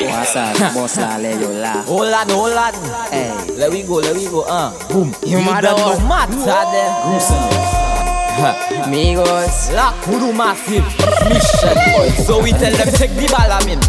Mwasan, mwasan le yo la Olan, olan Le we go, le we go uh. Boom, you mada or matade Grusan Migos La kudu masif Mission So we tell them take the ball I mean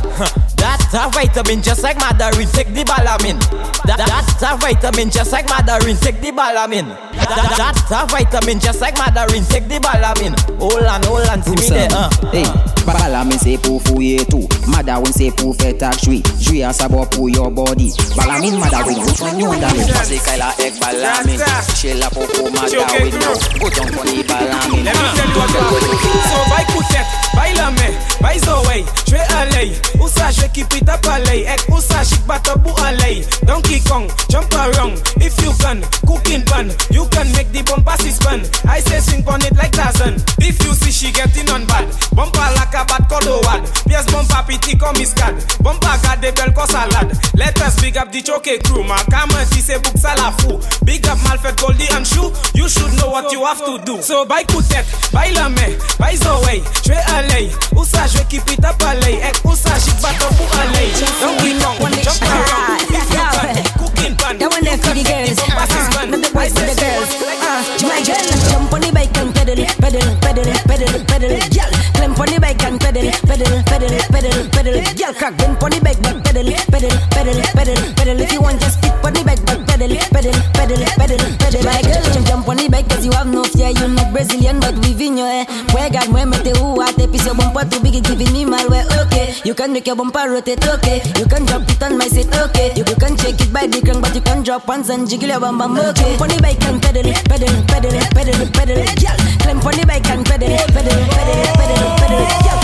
That's a vitamin just like Mandarin. Take the balamin. That, that's a vitamin just like Mandarin. Take the balamin. That, that's a vitamin just like Mandarin. Take the balamin. Hold on, hold on, see me there. Uh. Hey, bala min se pou fouye tou Mada win se pou fe tak jwi Jwi a sabo pou your body Bala min mada which one you wanda win? Pase kay la ek bala min She la popo mada win Go jump on the bala min Let me tell you what you. So vai kutet, vai la me, vai zoe, je vais aller. Où ça je keep it up aller. Ek ça chic bata bu aller. Donkey Kong, jump Us big up the choke crew. Ma camera si c'est book ça la fou. Big up Malfait Goldie and Shoe. You should know what you have to do. So by kutet, by la me, by zoe, je vais aller. Où ça je vais keep it up aller. Ek où ça chic bateau pour aller. Donkey Kong, jump around. If you can, cooking pan. That one there for the girls. Spin. Not the boys for the say girls. swing on it like Uh, my jump on the bike and pedal, pedal, pedal, pedal, pedal. Girl, climb on the bike and pedal, pedal, pedal, pedal, pedal. Girl, crack bend on the bike, but pedal, pedal, pedal, pedal, pedal. If you want, just stick on the bike, but pedal, pedal, pedal, pedal, pedal. My girl, jump on the bike 'cause you have no fear. You not Brazilian, but we in your hair. Where me te piece your bumper too big, giving me way. Okay, you can make your bumper rotate. Okay, you can drop it on my seat. Okay, you can shake it by the crank, but you can drop once and jiggle your bum bum. Okay, on the bike and pedal, pedal, pedal, pedal, pedal. Girl, climb on the bike and pedal, pedal, pedal, pedal, pedal. Girl,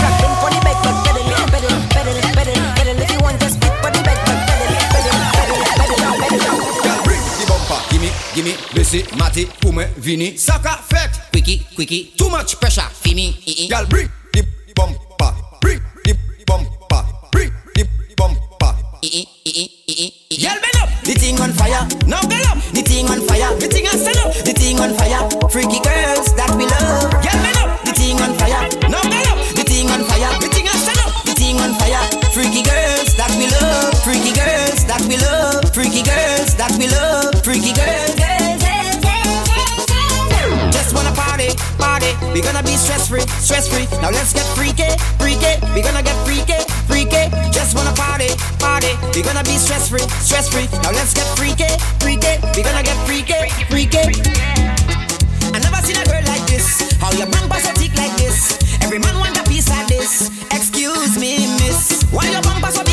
Gimme, Bessie, Matty, pour me, Vini. Saka fet. Quickie, quickie. Too much pressure. Fini. Girl, bring the bumper. Bring the bumper. Bring the bumper. Girl, bend up. The thing on fire. Now bend up. The thing on fire. The thing on stand up. The thing on fire. Freaky girls that we love. Girl, bend up. The thing on fire. Free, stress free. Now let's get freaky, freaky. We gonna get freaky, freaky. Just wanna party, party. We gonna be stress free, stress free. Now let's get freaky, freaky. We gonna get freaky, freaky. I never seen a girl like this. How your bumper so thick like this? Every man want a piece of this. Excuse me, miss. Why your so big so?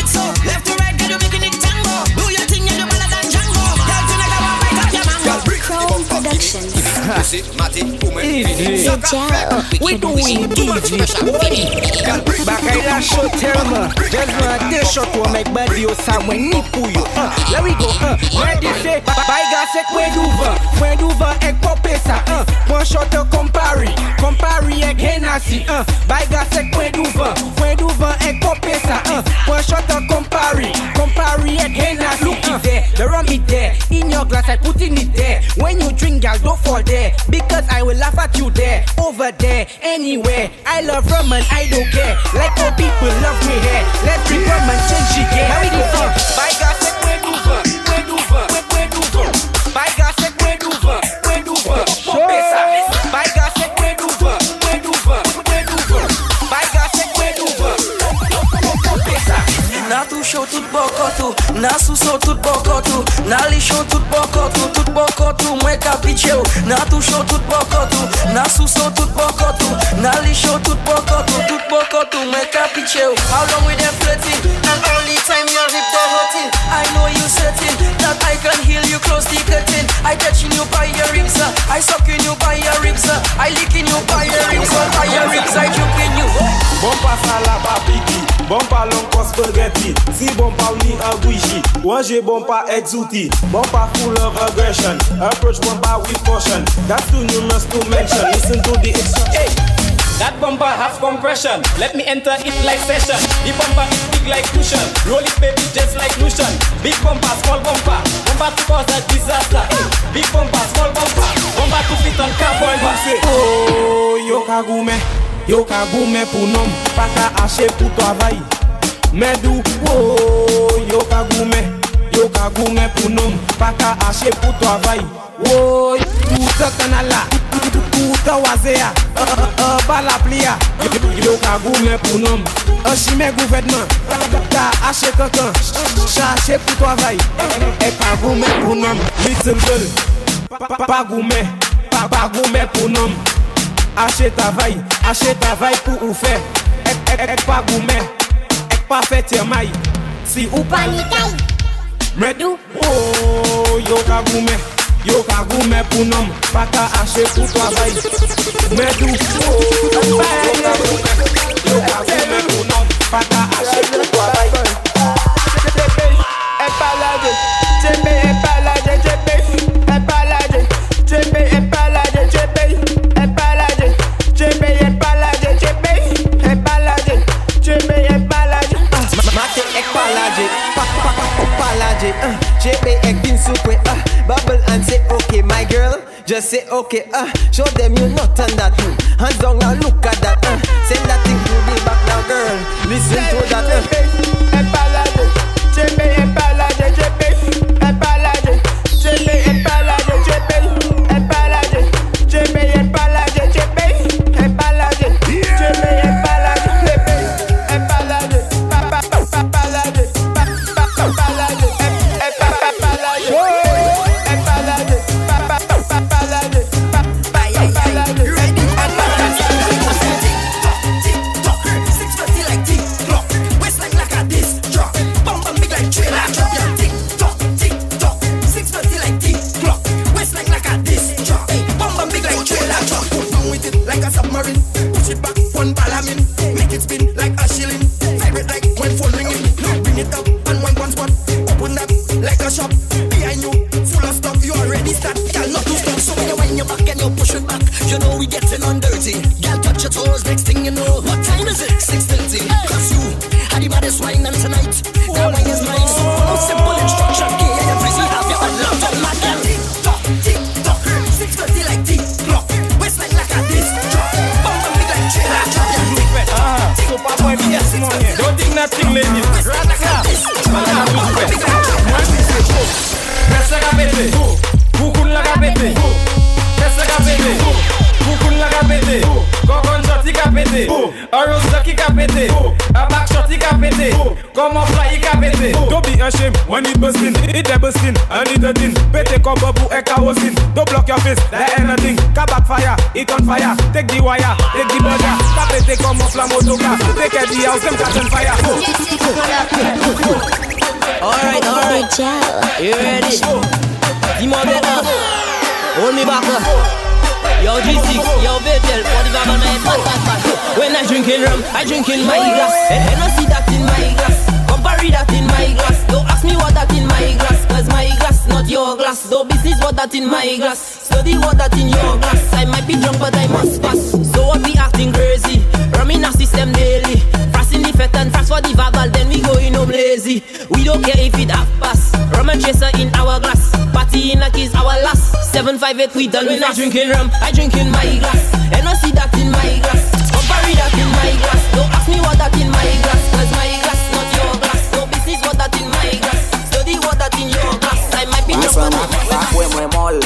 We doing DJ Bakaila show terma Just want to show to make body yo sa mwen ni pou yo uh, Here we go uh, Mwen di se Bayga se kwen duva Kwen duva ek pope sa uh, Mwen shot to Campari. Campari ek Hennessy uh, Bayga se kwen duva Kwen duva ek pope sa uh, Mwen shot to Campari. Campari ek Hennessy Look it there. The rum it there. In your glass I put in it there. When you drink girl don't fall there. Because I will laugh at you there. Over there Anywhere. I love rum and I don't care. Like how people love me here Let's bring rum and change it How we do fun Bayga se kwen duva Kwen duva Kwen duva Bayga se kwen duva Na tou show tout Na sou so tout bokotou Na li show tout bokotou Tout bokotou mwen ka ou Na tou show tout bokotou Na sou so tout bokotou Na li show tout bokotou Tout bokotou mwen ka ou How long we dem flirting And only time your hip go hurting I know you certain That I can heal you close the curtain I touching you by your ribs uh, I sucking you by your ribs uh, I licking you by your ribs uh, By your ribs I jumping you. Bompa salaba piki, bompa lonko spaghetti Si bompa ou ni agouishi, wanje bompa exouti Bompa full of aggression, approach bompa with caution. That's too numerous to mention, listen to the extra Hey! That bumper has compression, let me enter it like session. The bumper is big like cushion, roll it baby just like lotion. Big bumper, small bumper, bumper to cause a disaster. Hey. Big bumper, small bumper, bumper to fit on carbon bumper Oh, yo kagume Yo ka goumen pou nom, pa ka ache pou travay Medou, oh, yo ka goume Yo ka goume pou nom Pa ka ashe pou to avay Woy, kouta kanala Kouta wazea uh, Bala plia. Yo ka goume pou nom uh, Chime gouvedman Ta ashe kankan Chache pou to avay E ka goume pou nom Little girl Pa goume Pa goume pou nom. Ashe tavay Ashe tavay pou oufe Ek e, e, pa goume. pa fet yamay Si ou panikay Medou Oh, yo ka goume Yo ka goume pou nom Pa ka ache pou travay. Medou Oh, yo ka goume Yo ka goume pou nom Pa ka ache pou travay. Say okay. Uh, show them you ducky ka pete A back shorty ka pete Come on fly ka pete Don't be ashamed when it bustin It a bustin and it a tin Pete ko babu e ka wosin Don't block your face like anything Ka backfire, it on fire. Take the wire, take the burger. Ka pete come off la motoka Take the house, them catch on fire. Alright, alright. You ready? Dis-moi better. Hold me back up. Yo G6, yo Betel, for the pat pat pat. When I drinking rum, I drinking my glass. And I see that in my glass. Compare that in my glass. Don't ask me what that in my glass, cause my glass not your glass. Don't business what that in my glass. Study what that in your glass. I might be drunk, but I must pass. So what be acting crazy? Rum in our system daily. Fast in the fet and fast for the vagal, then we going home lazy. We don't care if it half pass. Rum and chaser in our glass. Party in like is our last. 758 we done when I drinking rum, I drinking my glass. And I see that in my glass. Compare that in my glass. Don't ask me what that in my glass, cause my glass not your glass. No business what that in my glass. Study what that in your glass. I might be drunk, but I must Bak wè mwen mol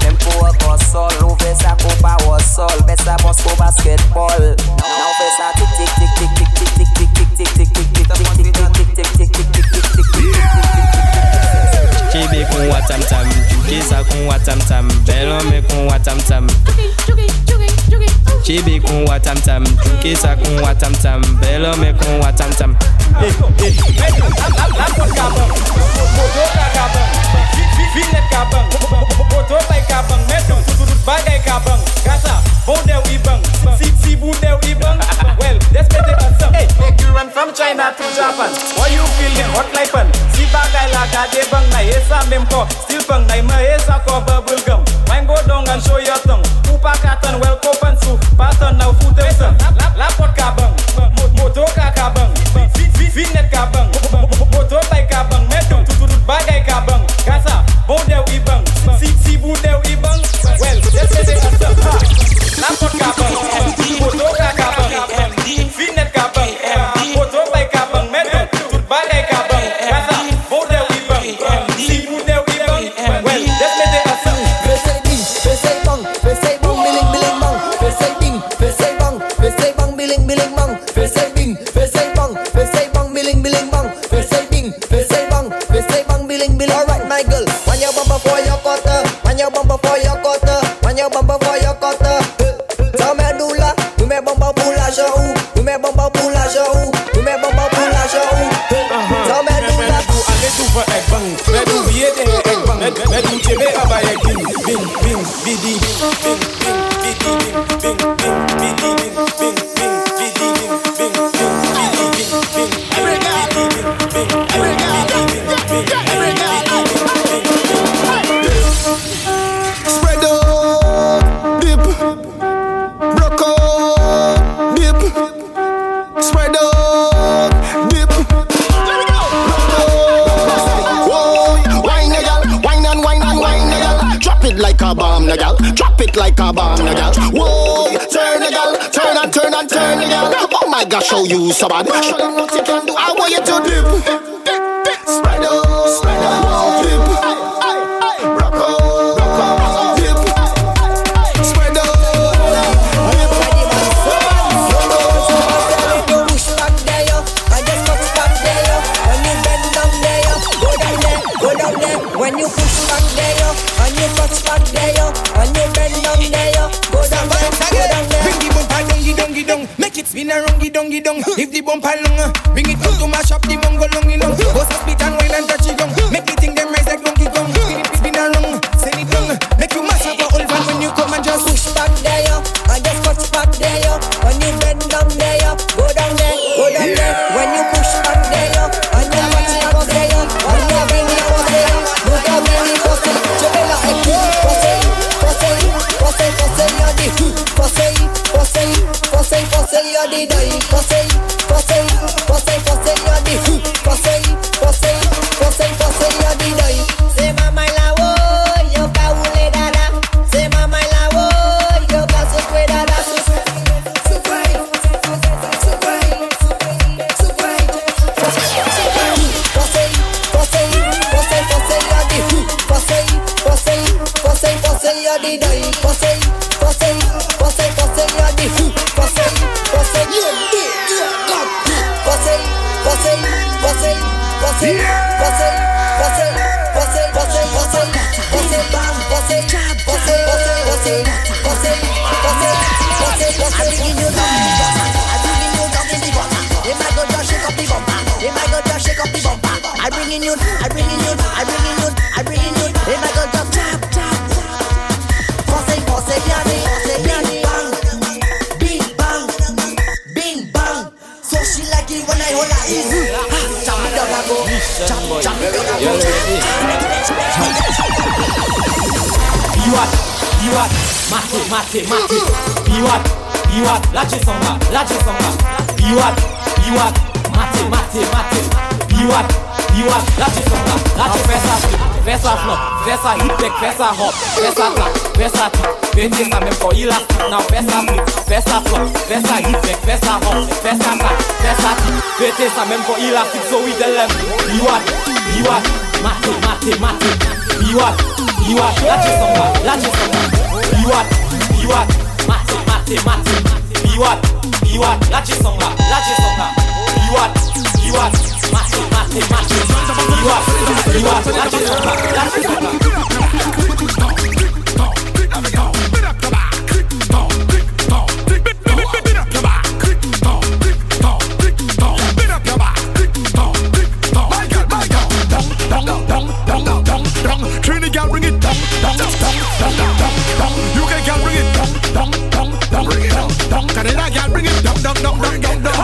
Chebe kon wa tam tam, juke sa kon wa tam tam, bel ome kon wa tam tam. Chebe kon watam tam Kesa kon watam tam Belome watam tam Chebe kon watam tam watam tam Belome watam tam Eh, eh Lakot kabang Motor kabang Vilet kabang Motor tay kabang Metong tutut bagay kabang Si si Well, Hey, you run from China to Japan Why you feeling hot life See gade bang na esa mem ko Still bang na ma esa ko bubble gum Wine go dong and show your tongue Upa katan well kopan su Pattern now foot esa La pot ka bang Moto ka ka bang Finet ka bang Prenez bon bon pour yo compte Ça met d'où là Vous met bon bon pour l'argent ou. Vous met bon bon pour l'argent ou. Vous met bon bon pour l'argent ou Ça met d'où là Allez tout va ek bang. Met d'où vier de ek bang. Met d'où tebe abay ek bing Bing bing bidi Bing like a bomb, na gal. Whoa, turn a gal, turn and turn and turn a gal. Oh my gosh, show you so bad. Show them what you can do. I want you to dip, If the bumper long, bring it down to mash up the bongo long, long. Go I bring in you I you I bring in you, I bring in you, I bring in you. Biła, maty, maty, maty. Biła, biła, ladzie są ma, ladzie są ma. Biła, biła, maty, maty, maty. Biła, biła, ladzie są ma, ladzie Wesa, wesa flop, wesa hipek, wesa hop. Wesa tak, wesa tak, będzie samym po ilastik Na no, wesa flip, wesa flop, wesa hipek, wesa hop. Wesa tak, wesa tak, będzie samym po ilastik So idę lem, biła, biła, maty, maty, maty. Biła, biła Iwat, lache samba, lache samba Iwat, iwat, mate, mate, mate Iwat, iwat, lache samba, lache samba Iwat, iwat, mate, mate, mate Iwat, iwat, lache samba, lache samba Canada bring it down, down, down, down, down, down.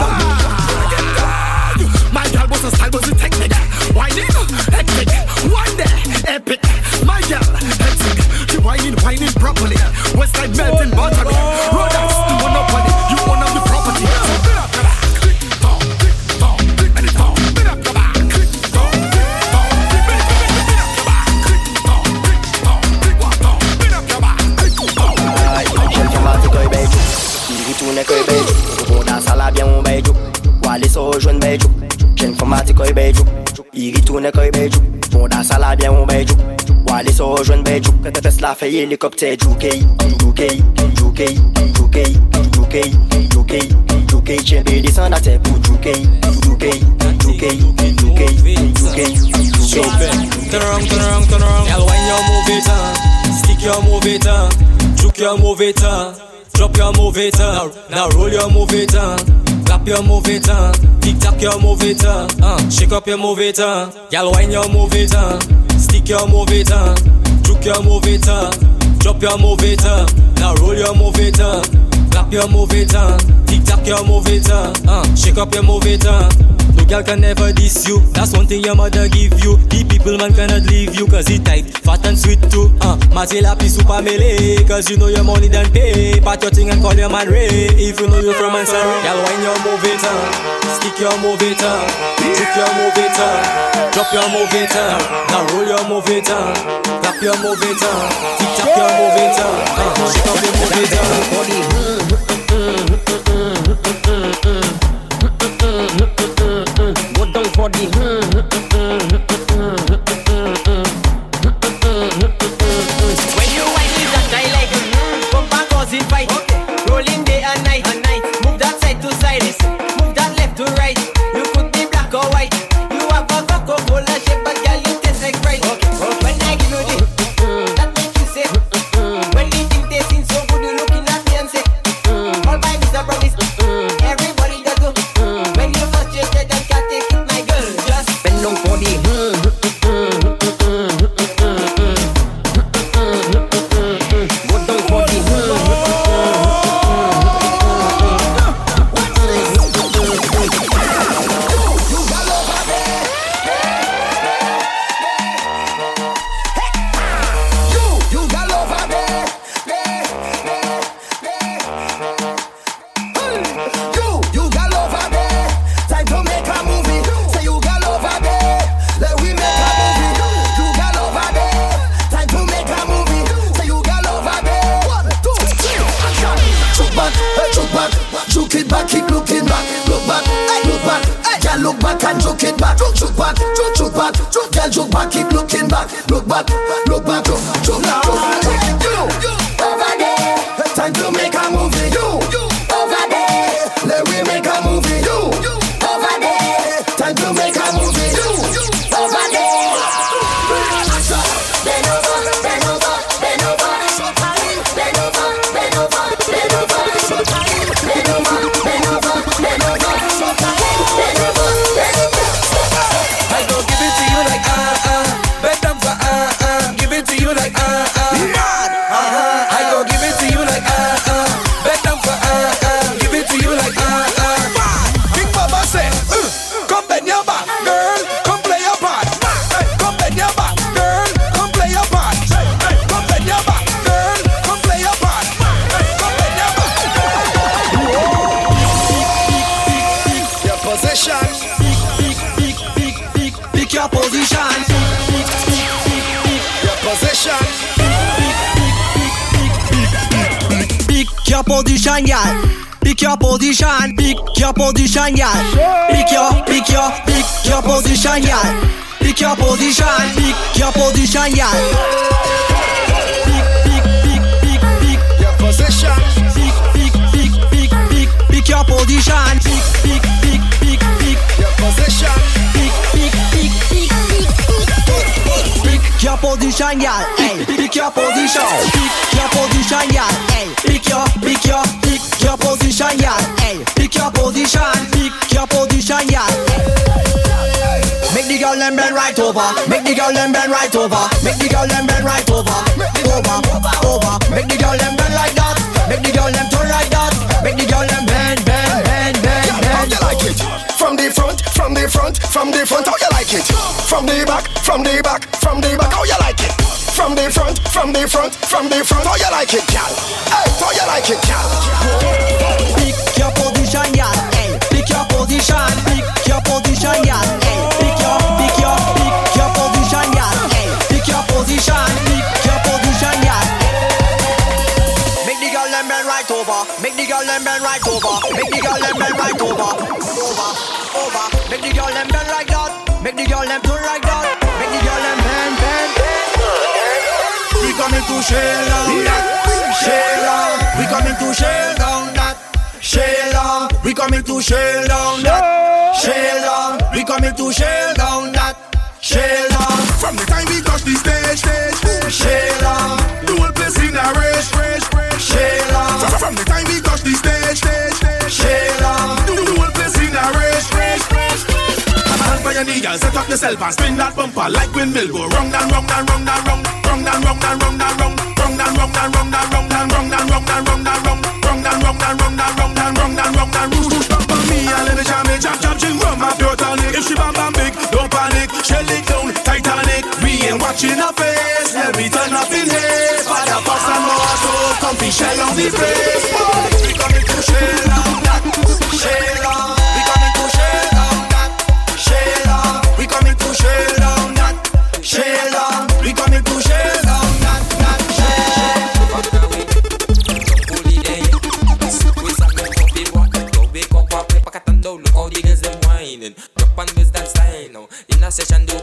My gal was a style, was a technique. Did hectic? epic. My girl, hectic. She whining, whining properly. West side melting buttery. Beijo. Tesla fait hélicoptère terre pour. Turn around, turn around, turn around. Girl, when you move it, uh, stick your move it, uh, juke your move it, uh, drop your move it, uh, now roll your move it, uh, clap your move it, uh, tick tock your move it, uh, uh, shake up your move it, uh, girl, when you move it, uh, stick your move it, uh, juke your move it, uh, drop your move it, uh, now roll your move it, uh, clap your move it, up, tick tock your move it, uh, uh, shake up your move it, uh. No girl can never diss you. That's one thing your mother give you. The people man cannot leave you cause it tight, fat and sweet too. Uh, Mazila pi super melee cause you know your money done pay. Pat your thing and call your man Ray. If you know you're from Ansari. Girl, when you move it, uh, stick your move it, juke your move it, drop your move it, now roll your move it, clap your move it, uh, tick tock your move it, uh, uh, shake up your move it, uh. body. Mm-hmm. Position, y'all. Pick your position, pick your position, y'all. Pick your, pick your, pick your position, y'all. Pick your position, pick your position, y'all. Pick, pick, pick, pick, pick Your position. Pick, pick, pick, pick, pick, pick your position. Pick, pick, pick, pick, pick Your position. Pick, pick, pick, pick, pick, your position, y'all. Hey, pick your position. Pick your position, y'all. Hey, pick your, pick your, pick your position, y'all. Hey, pick your position. Pick your position, y'all. Make the girl them bend right over. Make the girl them bend right over. Make the girl them bend right over. Over, over. Make the girl them it? From the front, how you like it? From the back, from the back, from the back, how you like it? From the front, from the front, from the front, how you like it, gal? Hey, how you like it, gal? Pick your position, y'all. Hey, pick your position. Pick your position, y'all. Shell down that. Shell down. We coming to shell down that. Shell down. We coming to shell down that. Shell down. We coming to shell down that. Shell down. From the time we touch girl. Set up yourself and spin that bumper like windmill. Go round and round and round and round, round and round and round and round, round and round and round and round and round and round and round and round, round and round and round and round and round and round and round. Push back on me and let me jam it, jam jam, ching rum up your tonic. If she bam bam big, don't panic. Shell it down, Titanic. We ain't watching her face. Let me turn up in here. Father, Fox and Moto, comfy shell on the place. We coming to shell now In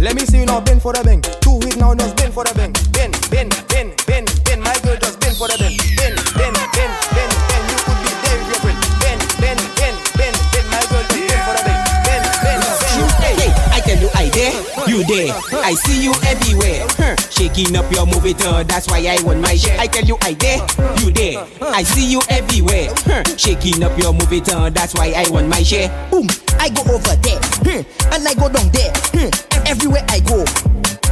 Let me see you now bend for the bang. Do it now just bend for the bang. Bend, bend, bend, bend, bend. My girl just bend for the bang. Bend, bend, bend, bend, bend. You could be there with your friend. Bend, bend, bend, bend, bend. My girl just bend for the bang. Bend, bend, bend. Hey, I tell you I there, you there. I see you everywhere. Shaking up your movie turn, that's why I want my share. I tell you I there, you there. I see you everywhere. Shaking up your movie turn, that's why I want my share. Boom, I go over there, and I go down there, everywhere I go.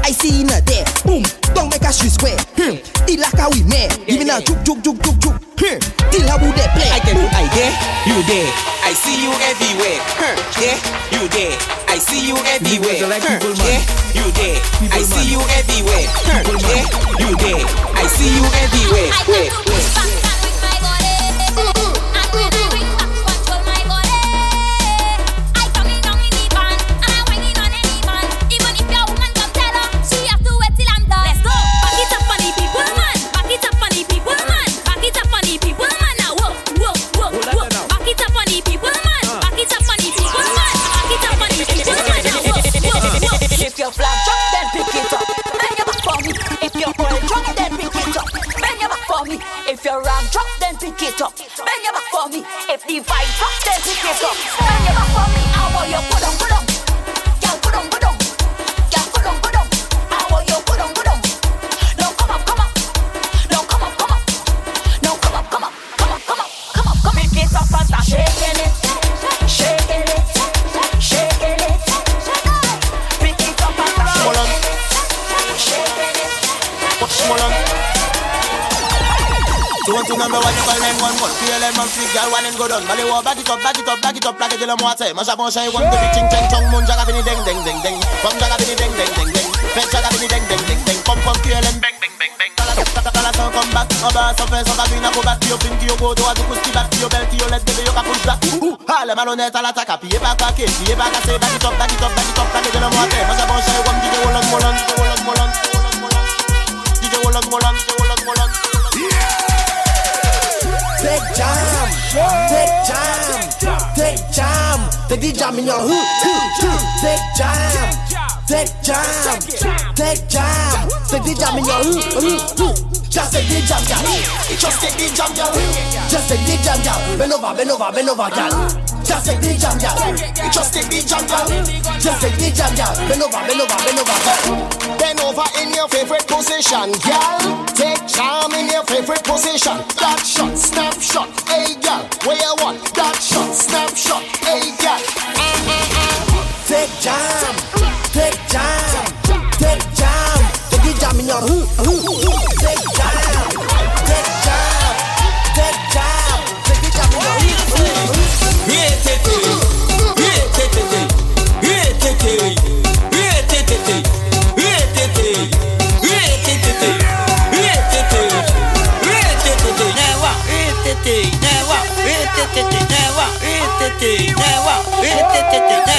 I see in a there, boom, don't make us swear, hmm, ilaka we me, give me a juk juk juk juk juk, hmm, till how would they play? I tell you I there, you there. I see you everywhere. Huh. There, you there. I see you everywhere. Huh. There, you there. I see you everywhere. Huh. There, you there. I see you everywhere. Vibe drop, then pick it. One number one, you call 911 Feel them man freak, girl, one and go down Mali wa back it up, back it up, back it up Like it till I'm water Masha bon shay, one ching chong Moon jaga bini deng deng deng deng Pum jaga bini deng deng deng deng Fetch jaga bini deng deng deng deng Pum pum kill them bang bang bang bang Kala son come back bass of face, un cabine go back Yo fin go to a du kuski back Yo let baby yo ka push back ha le malhonnête à l'attaque pas caqué, pied pas cassé Back it up, back it up, back it up Like it till I'm water Masha bon one DJ Take jam, take jam, take jam. Take the jam in your hood. Take jam, take jam, take jam. Take the jam in your hood. Just take the jam. Just take the jam. Just take the jam, gal. Bend over, bend over, bend over, gal. Just take the jam, girl. Just take the jam, girl. Just take the jam, girl. Bend over, bend over, bend over, girl. Bend over in your favorite position, girl. Take jam in your favorite position. That shot, snap shot, hey girl. Where you want? That shot, snap shot, hey girl. Take jam, take jam, take jam. Take the jam in your. Take ててねはいててねはいてて